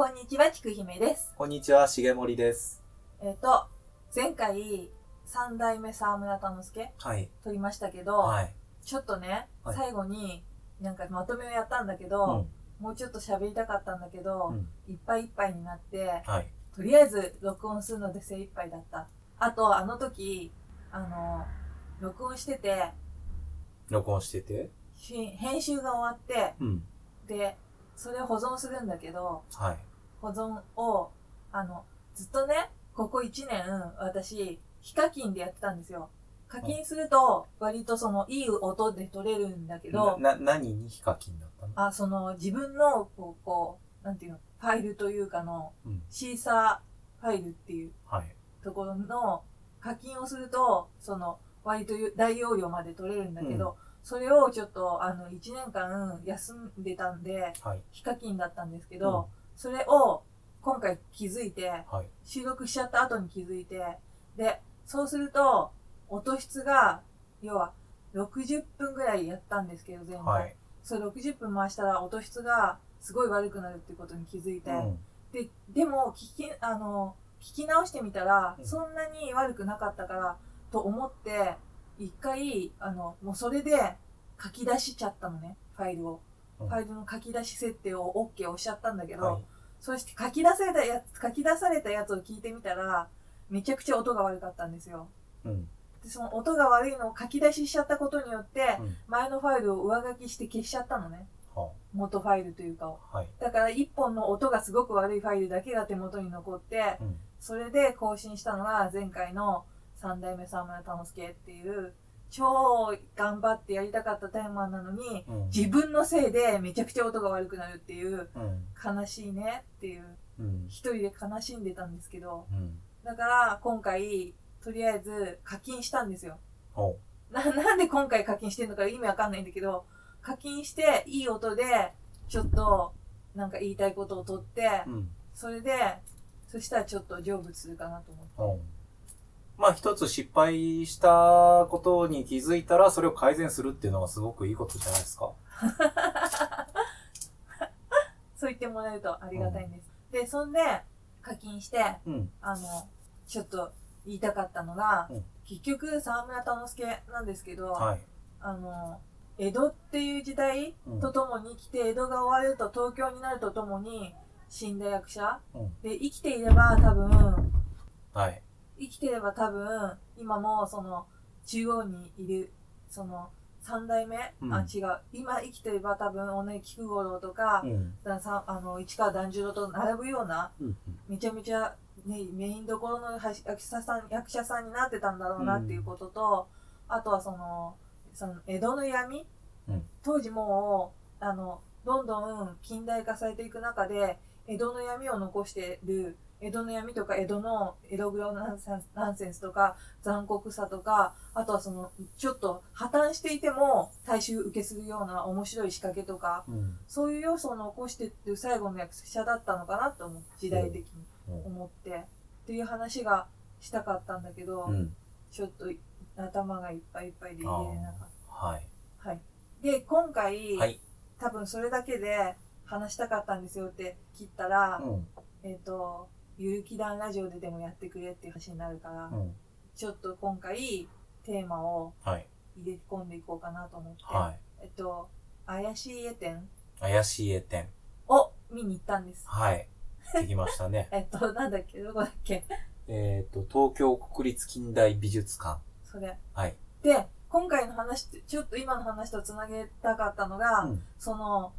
こんにちは、ちくひめです。こんにちは、しげもりです。えっ、と、前回、三代目沢村忠之助はい。撮りましたけど、はい。ちょっとね、はい最後に、なんかまとめをやったんだけうど、ん。もうちょっと喋りたかったんだけど、うん。いっぱいいっぱいになって、はい。とりあえず録音するので精一杯だった。あと、あの時、あの、録音してて、録音してて？し編集が終わって、うん。で、それを保存するんだけど、はい。保存を、あの、ずっとね、ここ1年、私、非課金でやってたんですよ。課金すると、割とその、いい音で撮れるんだけど、な、な、何にヒカキンだったの？あ、その、自分の、こう、こう、なんていうの、ファイルというかの、うん。シーサーファイルっていうはい。ところの課金をすると、その、割と大容量まで取れるんだけど、それをちょっと、あの、1年間休んでたんで、はい。非課金だったんですけど、それを今回気づいて、はい。収録しちゃった後に気づいて、で、そうすると、音質が、要は、60分ぐらいやったんですけど、全部。はい。それ60分回したら音質がすごい悪くなるってことに気づいて、うん。で、でも、聞き、あの、聞き直してみたらう、んそんなに悪くなかったから、と思って、一回、あの、もうそれで書き出しちゃったのね、ファイルを。うんファイルの書き出し設定を OK 押しちゃったんだけど、はい。そして書き出されたやつ、書き出されたやつを聞いてみたら、めちゃくちゃ音が悪かったんですよ。うん。で、その音が悪いのを書き出ししちゃったことによって、うん。前のファイルを上書きして消しちゃったのね。は元ファイルというかを。はい。だから一本の音がすごく悪いファイルだけが手元に残って、うん。それで更新したのが前回の三代目沢村忠介っていう、超頑張ってやりたかったタイマーなのに、うん。自分のせいでめちゃくちゃ音が悪くなるっていう、うん。悲しいねっていう、うん。一人で悲しんでたんですけど、うん。だから今回、とりあえず課金したんですよ。ほな、なんで今回課金してんのか意味わかんないんだけど、課金していい音で、ちょっと、なんか言いたいことを取って。それで、そしたらちょっと成仏するかなと思って。まあ一つ失敗したことに気づいたら、それを改善するっていうのがすごくいいことじゃないですか。そう言ってもらえるとありがたいんです。で、そんで、課金して、うん。あの、ちょっと言いたかったのが、うん結局、沢村忠之助なんですけど、はい。あの、江戸っていう時代うんとともに来て、江戸が終わると東京になるとともに死んだ役者うん。で、生きていれば多分、はい。生きてれば多分、今もその、中央にいる、その、三代目、うんあ、違う。今生きてれば多分、尾根菊五郎とかう、ん。ださあの市川團十郎と並ぶような、うん。めちゃめちゃ、ね、メインどころの役者さん役者さんになってたんだろうなっていうことと、あとはその、その江戸の闇、うん当時もう、あの、どんどん近代化されていく中で、江戸の闇を残してる、江戸の闇とか江戸のエログロナンセンスナンセンスとか残酷さとか、あとはその、ちょっと破綻していても大衆受けするような面白い仕掛けとか、うん。そういう要素を残してっていう最後の役者だったのかなと思う。時代的にうん思って。っていう話がしたかったんだけど、うん。ちょっと頭がいっぱいいっぱいで入れれなかっはい。た。はい。で、今回、はい。多分それだけで話したかったんですよって切ったら、うん。えっ、と、ゆるきだんラジオででもやってくれっていう話になるから、うん。ちょっと今回テーマをはい。入れ込んでいこうかなと思って、はい。えっと、怪しい絵展怪しい絵展。を見に行ったんです。。はい。できましたね えっと、なんだっけ？どこだっけ？えっと、東京国立近代美術館。それ。はい。で、今回の話って、ちょっと今の話とつなげたかったのが、うん。その、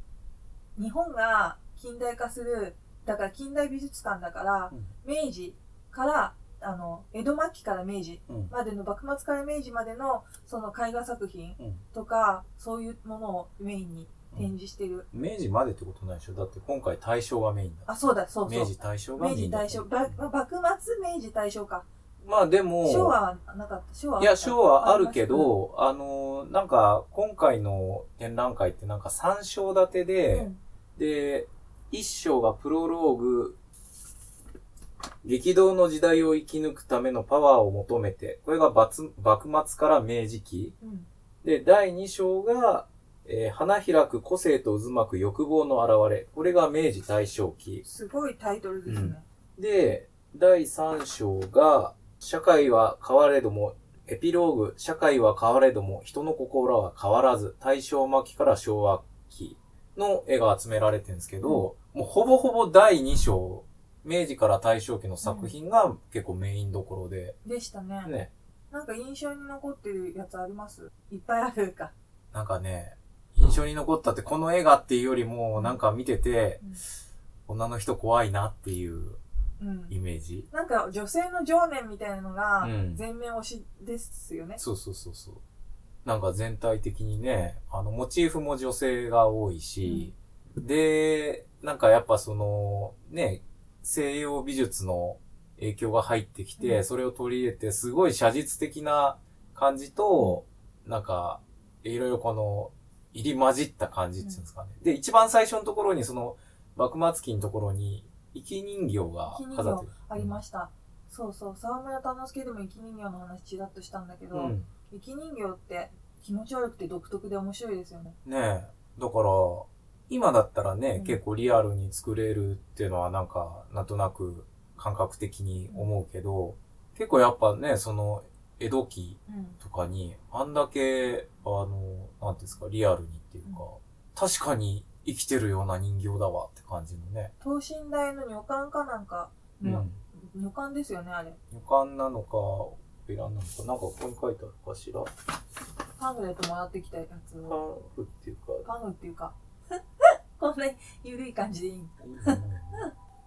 日本が近代化する、だから近代美術館だから、うん明治から、あの、江戸末期から明治うん。までの、幕末から明治までの、その絵画作品うん。とか、そういうものをメインに展示してる。明治までってことないでしょ？だって今回大正がメインだ。あ、そうだ、そうそう。明治大正がメ明治インだった。大正、ば幕末明治大正か。まあでも、昭和はなかった。昭和いや、昭和あるけあど、あの、なんか、今回の展覧会ってなんか3章立てりで、ますで、1章がプロローグ、激動の時代を生き抜くためのパワーを求めて、これが幕幕末から明治期。うん。うん。で、第2章が、えー花開く個性と渦巻く欲望の現れ。これが明治大正期。すごいタイトルですね。で、第3章が、社会は変われども、エピローグ、社会は変われども、人の心は変わらず、大正末期から昭和期の絵が集められてるんですけど、もうほぼほぼ第2章、明治から大正期の作品が結構メインどころで、でしたね。ね、なんか印象に残ってるやつあります？いっぱいあるか。なんかね、印象に残ったってこの絵がっていうよりも、なんか見てて、女の人怖いなっていううん。イメージ。なんか女性の情念みたいなのがうん全面推しですよね。そうそうそうそう。なんか全体的にね、あの、モチーフも女性が多いし、で、なんかやっぱその、ね、西洋美術の影響が入ってきて、うんそれを取り入れて、すごい写実的な感じと、なんか、いろいろこの、入り混じった感じっていうんですかね。で、一番最初のところに、その、幕末期のところに、生き人形が飾ってる。ありました。そうそう、沢村忠之でも生き人形の話ちらっとしたんだけど、うん。生き人形って気持ち悪くて独特で面白いですよね。ねえ。だから、今だったらね、うん結構リアルに作れるっていうのはなんか、なんとなく感覚的に思うけど、結構やっぱね、その、江戸期うん。とかに、あんだけ、あの、なんていうんですか、リアルにっていうか、確かに生きてるような人形だわって感じのね。等身大の女官かなんかの、うん。女官ですよね、あれ。予感なのか、ベランなのか、なんかここに書いてあるかしら。パンフレットもらってきたやつパを。ンフっていうか、パンフっていうか、こんな緩い感じでいい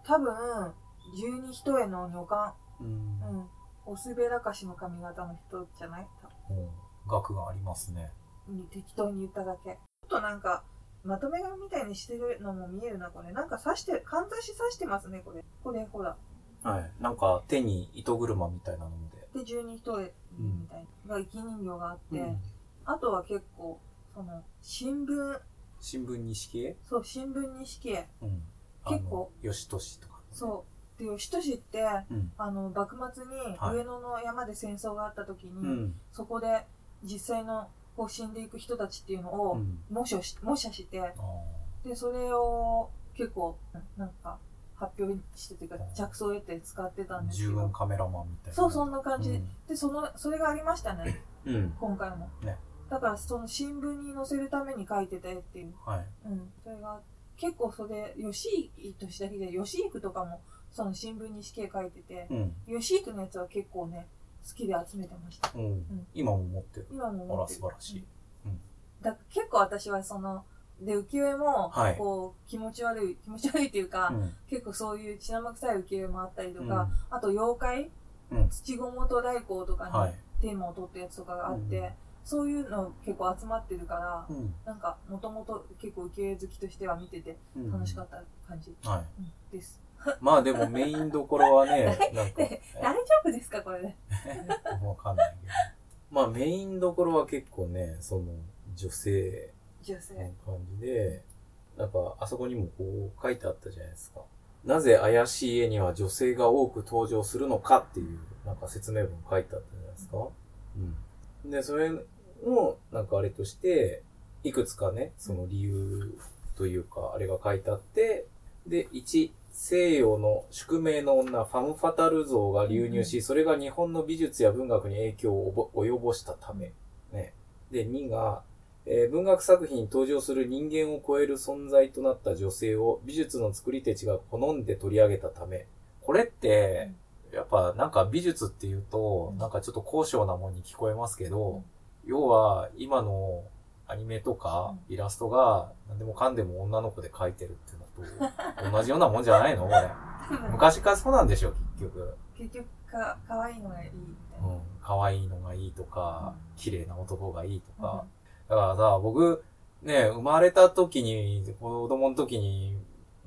多分、十二人への女官。うんう。ん。おすべらかしの髪型の人じゃない？多うん。額がありますね。分適当に言っただけ。ちょっとなんか、まとめ紙みたいにしてるのも見えるな、これ。なんか刺して、かんざし刺してますね、これ。これ、ほら。はい。なんか手に糸車みたいなので。で、十二人へみたいな。が、生き人形があって、うんあとは結構、その、新聞、新聞錦絵そう、新聞錦絵。うん。結構。吉俊とか。そう。で、義俊って、うん。あの、幕末にはい上野の山で戦争があった時に、うん。そこで実際のこう死んでいく人たちっていうのをうん。模写し模写して、あで、それを結構、なんか、発表してというかうん、着想を得て使ってたあんですけど。カメラマンみたいな。そう、そんな感じで。うんで、その、それがありましたね、うん。今回も。ねだから、その新聞に載せるために書いてた絵っていう。はい。うん。それが、結構それ、吉幾とした日で、吉幾とかも、その新聞に死刑書いてて、うん。吉幾のやつは結構ね、好きで集めてました。うん。今も持ってる。今もあら、持ってる素晴らしい。うんだ結構私はその、で、浮世絵もはい、こう、気持ち悪い、気持ち悪いっていうか、うん。結構そういう血生臭い浮世絵もあったりとうんか、あと妖怪、うん土ごもと来光とかにはい。テーマを取ったやつとかがあって、うんそういうの結構集まってるから、うん。なんか、もともと結構浮世絵好きとしては見ててうん楽しかった感じ、はい。うんです。まあでもメインどころはね、なんか、で大丈夫ですかこれで？わかんないけど。まあメインどころは結構ね、その、女性女性。の感じで、なんか、あそこにもこう書いてあったじゃないですか。なぜ怪しい絵には女性が多く登場するのかっていう、なんか説明文書いてあったじゃないですか。うん。で、それを、なんかあれとして、いくつかね、その理由というか、あれが書いてあって、で、1、西洋の宿命の女、ファム・ファタル像が流入し、それが日本の美術や文学に影響を及ぼしたため。ね。で、2が、えー文学作品に登場する人間を超える存在となった女性を美術の作り手ちが好んで取り上げたため。これって、やっぱなんか美術っていうとう、んなんかちょっと高尚なもんに聞こえますけど、うん要は今のアニメとかイラストが何でもかんでも女の子で描いてるっていうのと同じようなもんじゃないの？これ。昔からそうなんでしょ、結局。結局か、可愛いのがいいみたいうな。ん。可愛いのがいいとかうん、綺麗な男がいいとうんか。だからさ、僕、ね、生まれた時に、子供の時に、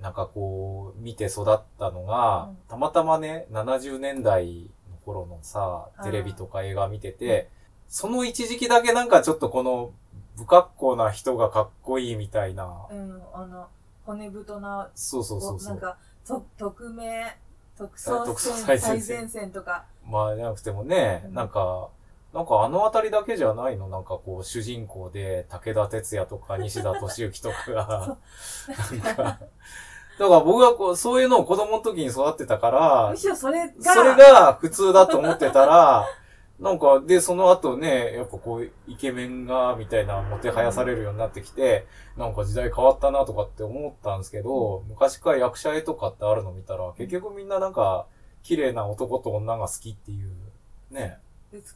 なんかこう、見て育ったのが、うんたまたまね、70年代の頃のさ、テレビとか映画見てて、その一時期だけなんかちょっとこの、不格好な人がかっこいいみたいな、うん、あの、骨太な、そうそうそうそう。なんか、と匿名、特捜特捜戦最前線。とか、まあ、じゃなくてもね、うん。なんか、なんかあのあたりだけじゃないの？なんかこう、主人公で、武田鉄矢とか 西田敏行とか。が、なんか、だから僕はこう、そういうのを子供の時に育ってたからむ、しろそれが、それが普通だと思ってたら、なんか、で、その後ね、やっぱこう、イケメンが、みたいな、もてはやされるようになってきて、なんか時代変わったなとかって思ったんですけど、昔から役者絵とかってあるの見たら、結局みんななんか、綺麗な男と女が好きっていう、ね。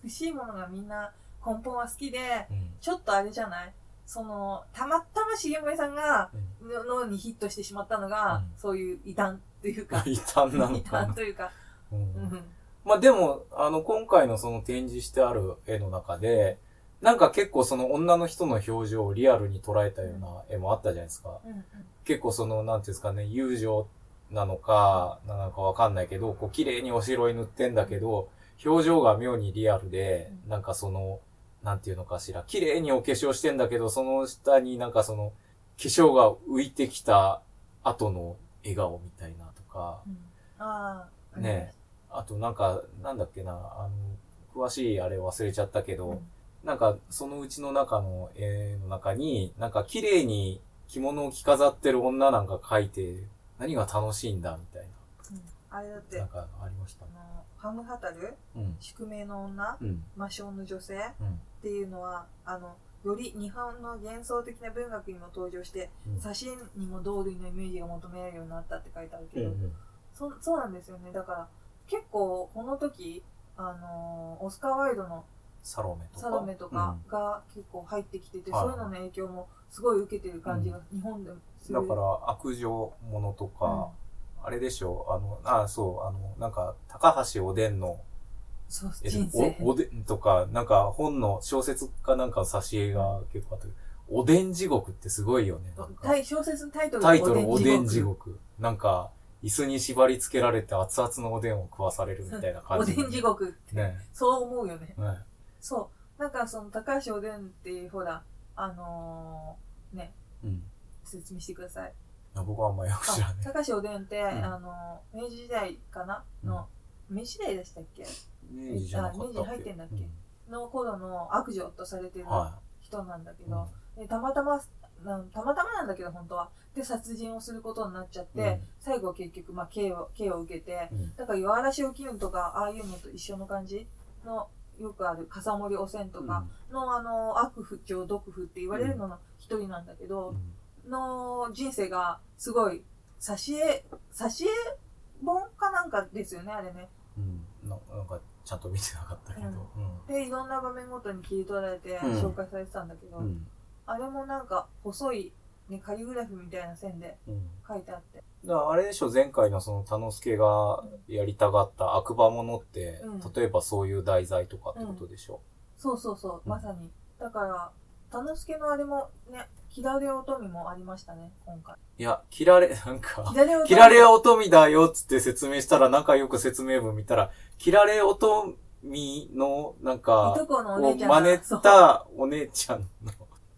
美しいものがみんな根本は好きで、うん。ちょっとあれじゃない？その、たまたま重森さんが、の脳にヒットしてしまったのが、うんそういう異端というか、異端なの異かな。端というか、ううんん。まあでも、あの、今回のその展示してある絵の中で、なんか結構その女の人の表情をリアルに捉えたような絵もあったじゃないですか。うんうん。結構その、なんていうんですかね、友情なのか、なのかわかんないけど、こう綺麗にお城に塗ってんだけど、表情が妙にリアルで、うん。なんかその、なんていうのかしら、綺麗にお化粧してんだけど、その下になんかその、化粧が浮いてきた後の笑顔みたいなとか、うん。ああ、ねあとなんか、なんだっけな、あの、詳しいあれ忘れちゃったけど、うんなんかそのうちの中の絵の中に、なんか綺麗に着物を着飾ってる女なんか描いて、何が楽しいんだみたいうんあれだって、な。なあんかありましたね。の、ハムハタル、うん。宿命の女、うん。魔性の女性っうん。ていうのは、あの、より日本の幻想的な文学にも登場して、うん写真にも同類のイメージが求められるようになったって書いてあるけど、うん。そそうなんですよね。だから、結構この時、あのーオスカー・ワイドのサロメとか？サロメとかが結構入ってきてて、はいそういうのの影響もすごい受けてる感じが日本でもする。うんだから、悪女ものとか、あれでしょ？あの、あ、そう、あの、なんか、高橋おでんの、そう、え人生。おおでんとか、なんか本の小説かなんかの挿絵が結構あって、おでん地獄ってすごいよね。小説のタイトルタイトルおでん地獄。なんか、椅子に縛り付けられて熱々のおでんを食わされるみたいな感じ。おでん地。獄って、ね。そう思うよね。ね。そう。なんかその高橋おでんっていうほら、あのーね、うん。説明してください。僕はあんまよく知らあない。高橋おでんって、んあのー明治時代かな？の、明治時代でしたっけ？明治じゃな明治入ってんだっけ？の頃の悪女とされてる人なんだけい。ど、でたまたまたまたまなんだけど本当はで殺人をすることになっちゃって、うん最後は結局、まあ、刑を刑を受けてうん。だから岩嵐を切るとかああいうのと一緒の感じのよくある笠森汚染とかの、あの悪不調毒婦って言われるのの一人なんだけど、の人生がすごい挿絵挿絵本かなんかですよねあれねうん。うん。ななんか、ちゃんと見てなかったけど。でいろんな場面ごとに切り取られてうん紹介されてたんだけど、うん。うん。あれもなんか細い、ね、カリグラフみたいな線でうん。書いてあって。だからあれでしょ、前回のその、田之助がやりたがった悪魔ものって、うん例えばそういう題材とかってことでしょ？そうそうそう、うんまさに。だから、田之助のあれもね、キラレ乙女もありましたね、今回。いや、切られ、なんか。切られ乙女だよっつって説明したら、仲良く説明文見たら、切られ乙女の、なんいか、とこのおを姉ちゃんが真似そうたお姉ちゃんの。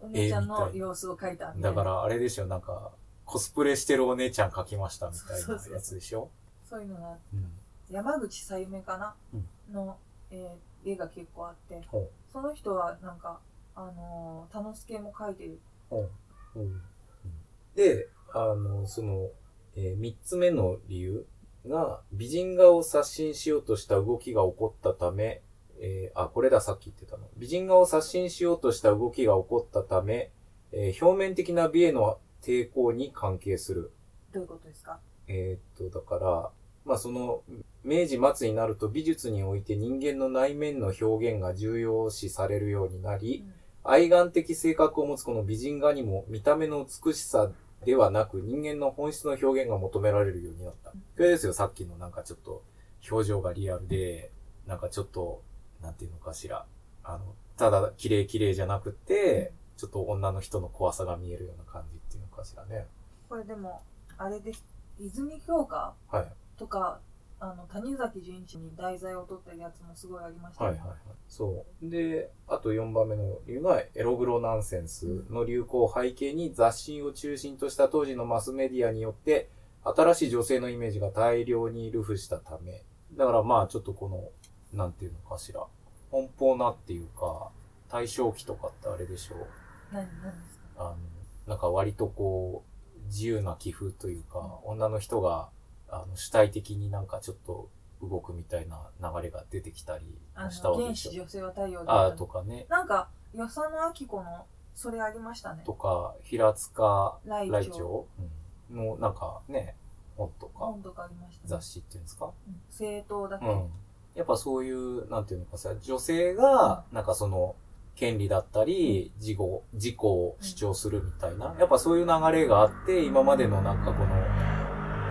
お姉ちゃんの様子を描いた。だから、あれでしょ、なんか、コスプレしてるお姉ちゃん描きましたみたいなやつでしょそういうのが、うん。山口さゆめかな、うんの、えー絵が結構あって。その人はなんか、あのー、田之助も描いてる。ほう。うん。で、あの、その、えー三つ目の理由が、美人画を刷新しようとした動きが起こったため、えーあ、これだ、さっき言ってたの。美人画を刷新しようとした動きが起こったため、えー表面的な美への抵抗に関係する。どういうことですか？えーっと、だから、まあその、明治末になると美術において人間の内面の表現が重要視されるようになり、愛玩的性格を持つこの美人画にも見た目の美しさではなく人間の本質の表現が求められるようになった。これですよ、さっきのなんかちょっと表情がリアルで、なんかちょっと、なんていうのかしら。あの、ただ綺麗綺麗じゃなくて、ちょっと女の人の怖さが見えるような感じっていうのかしらね。これでも、あれです。泉鏡花？はい。とか、あの、谷崎潤一に題材を取ってるやつもすごいありましたね。はいはいはい。そう。で、あと4番目の理由が、エログロナンセンスの流行を背景に雑誌を中心とした当時のマスメディアによって、新しい女性のイメージが大量に流布したため、だからまあちょっとこの、なんていうのかしら。奔放なっていうか、対象期とかってあれでしょう。何何ですか？あの、なんか割とこう、自由な寄付というか、女の人が、あの、主体的になんかちょっと動くみたいな流れが出てきたりあしたわけの原でしょ。始女性は太陽あだったあとかね。なんか与謝野明子のそれありましたね。とか、平塚来来庁うん。の、なんかね、本とか本とかありましたね。雑誌っていうんですか？うん。政党だけ、うん。やっぱそういう、なんていうのかさ、女性が、なんかその、権利だったり、自己、自己を主張するみたいな、やっぱそういう流れがあって、今までのなんかこの、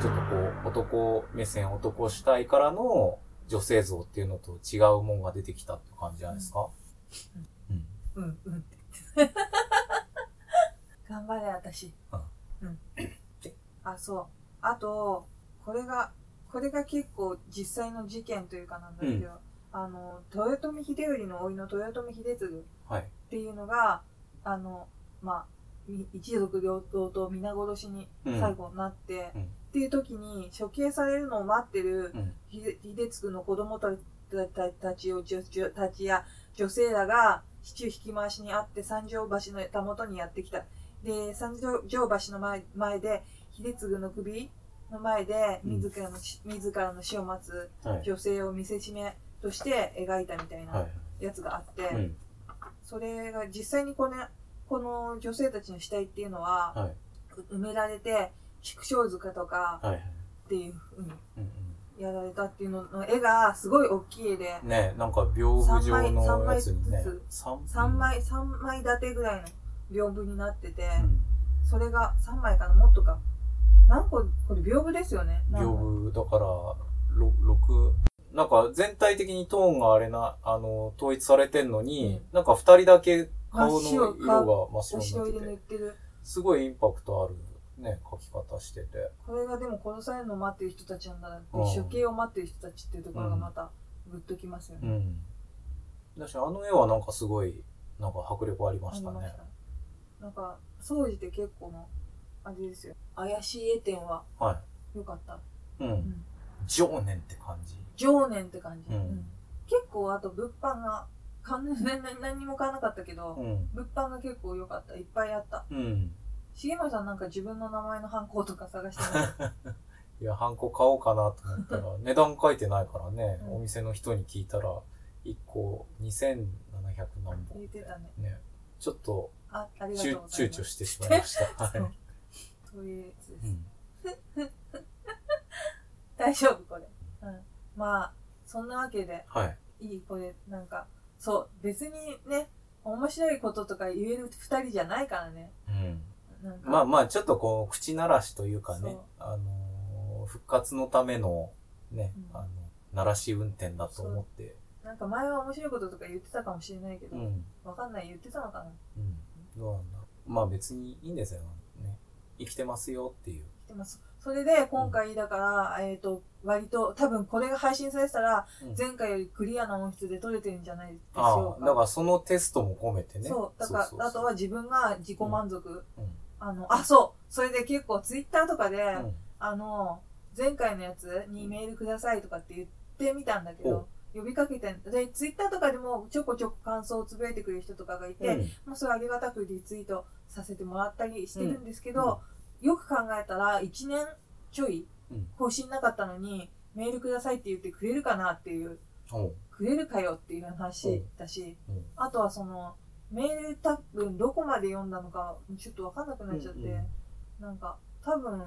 ちょっとこう、男目線、男主体からの女性像っていうのと違うもんが出てきたって感じじゃないですか？うん。うん。うんって言って頑張れ私。うん。あそう。あとこれがこれが結構実際の事件というかなんだけど、あの豊臣秀頼の甥の豊臣秀次はい。っていうのがあのまあみ一族両党と皆殺しにうん最後なって、うんっていう時に処刑されるのを待ってるうん。秀秀次の子供たたちをたちや女性らが市中引き回しにあって三条橋のたもとにやってきたで三条橋の前前で秀次の首の前でうん自らの死、自らの死を待つはい。女性を見せしめとして描いたみたいは。ないやつがあって、うん。それが実際にこのこの女性たちの死体っていうのははい。埋められて縮小塚とかはい。っていうふうにうんやられたっていうのの絵がすごい大きい絵でうん。ねなんか屏風状のやつにね三枚ず。三3枚3枚立てぐらいの屏風になってて、うんそれが3枚かなもっとか何個これ屏風ですよね。何屏個風だから、ろ六なんか全体的にトーンがあれな、あの、統一されてんのに、なんか二人だけ顔の色が真っお白になってて、てる。すごいインパクトあるね、描き方してて。これがでも殺されるのを待ってる人たちなんだなってうん。処刑を待ってる人たちっていうところがまたグッときますよね、うん。だし、あの絵はなんかすごい、なんか迫力ありましたね。なんか総じて結構のあれですよ怪しい絵展はは良かった、い。う。うんん、情念って感じ。情念って感じ、うんうん結構あと物販がかん 何も買わなかったけど、うん。物販が結構良かったいっぱいあったうん。重森さんなんか自分の名前のハンコとか探してない？いや、ハンコ買おうかなと思ったら、値段書いてないからね、うんお店の人に聞いたら、1個2700何本言ってたねね。ちょっとあありがとう躊躇してしまいました。はい。そういうやつです、うん。大丈夫これ、うん、まあそんなわけではい。いいこれなんかそう別にね面白いこととか言える二人じゃないからね。うん。なんか。まあまあ、ちょっとこう、口鳴らしというかねあのー復活のための、ね、うん。あの、鳴らし運転だと思って、なんか前は面白いこととか言ってたかもしれないけど、うん。わかんない。言ってたのかな。うん。どうなんだまあ別にいいんですよ。ね。生きてますよっていう。来てますそれで今回だから、えっ、と割と多分これが配信されてたら、うん前回よりクリアな音質で撮れてるんじゃないでしああ、ょうかだからそのテストも込めてね。そうだからあとは自分が自己満足、うん。あのあそうそれで結構ツイッターとかで、うん。あの前回のやつにメールくださいとかって言ってみたんだけど呼びかけてでツイッターとかでもちょこちょこ感想をつぶやいてくれる人とかがいて、うんもうそれありがたくリツイートさせてもらったりしてるんですけど、よく考えたら1年ちょいうん更新なかったのにメールくださいって言ってくれるかなっていうくれるかよっていう話だし、うんあとはそのメール多分どこまで読んだのかちょっと分かんなくなっちゃって、うんうんなんか多分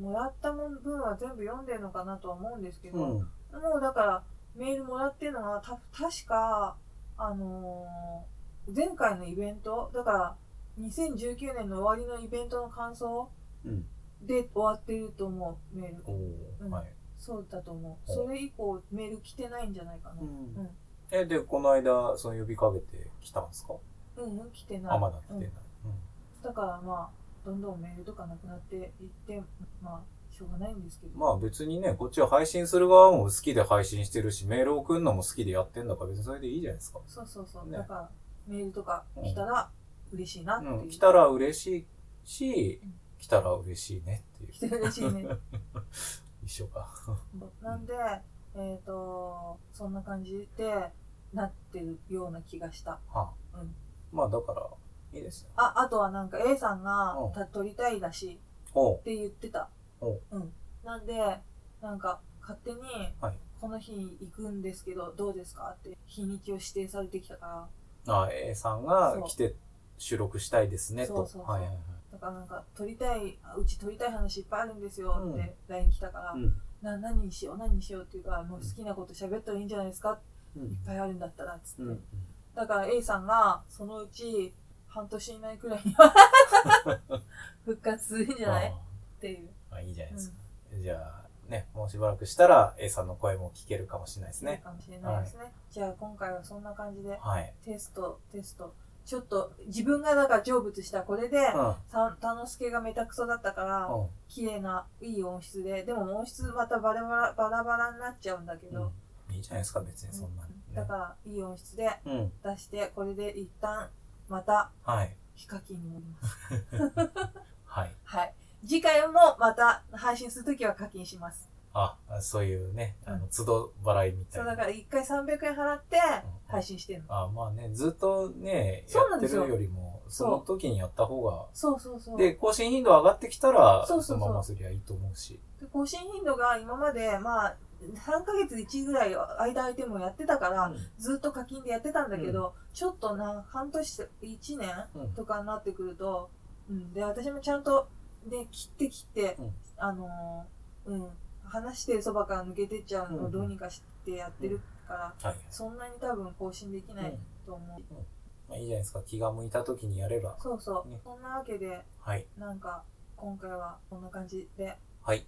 もらった分は全部読んでるのかなとは思うんですけど、うん。もうだからメールもらってるのはた確かあのー前回のイベントだから2019年の終わりのイベントの感想うん。で終わってると思うメール。はい。そうだと思う。おそれ以降メール来てないんじゃないかな。うん。え、で、この間、その呼びかけてきたんですか？うん、うん、来てない。あ、まだ来てない。うん。だからまあどんどんメールとかなくなっていってまあしょうがないんですけど。まあ別にね、こっちは配信する側も好きで配信してるし、メール送るのも好きでやってんだから別にそれでいいじゃないですか。そうそうそう、ね。だからメールとか来たら嬉しいなっていう、うん。来たら嬉しいしうん、来たら嬉しいねっていう。来て嬉しいね 一緒か。なんで、えっ、と、そんな感じで、なってるような気がした。はうん。まあだから、いいですよ。あ、あとはなんか A さんがうんた撮りたいらしいって言ってた。おううん。なんで、なんか勝手にはい、この日行くんですけど、どうですかって日にちを指定されてきたから、あ、A さんが来て収録したいですね、と。そうそうそうはいはいはい。だからなんか撮りたい、あうち撮りたい話いっぱいあるんですようん。って LINE 来たから、うん。な何にしよう何にしようっていうか、もう好きなこと喋ったらいいんじゃないですか？うん。いっぱいあるんだったらっつって、うん。だから A さんがそのうち半年以内くらいには 復活するんじゃない？あっていう、ああ、いいじゃないですか。じゃあ、ね、もうしばらくしたら A さんの声も聞けるかもしれないですね。いいかもしれないですね、じゃあ今回はそんな感じではい。テストテストちょっと自分がだから成仏したこれで、うん。たたのすけがめたくそだったから、うん。綺麗ないい音質ででも音質またバラバラバラバラになっちゃうんだけど、うん。いいじゃないですか、別にそんなに、だからいい音質でうん。出してこれで一旦またはい。ヒカキンに戻ります はい。はい次回もまた配信するときは課金しますあ、そういうね、あの、都度払いみたいうな。そだから1回300円払って配信してるの、あまあね、ずっとね、やってそうなんですよ。るよりも、その時にやった方が、そうそうそう。で、更新頻度上がってきたら、そうそうそう。のまますりゃいいと思うし。で更新頻度が今までまあ3ヶ月1ぐらい間空いてもやってたから、ずっと課金でやってたんだけど、ちょっとな半年1年うんとかになってくると、うん、で私もちゃんとで切って切って、うん。あのーうん話してるそばから抜けてっちゃうのうんをどうにかしてやってるから、はい。そんなに多分更新できないと思う、まあいいじゃないですか。気が向いた時にやれば。そうそう、ねそんなわけではい。なんか今回はこんな感じではい。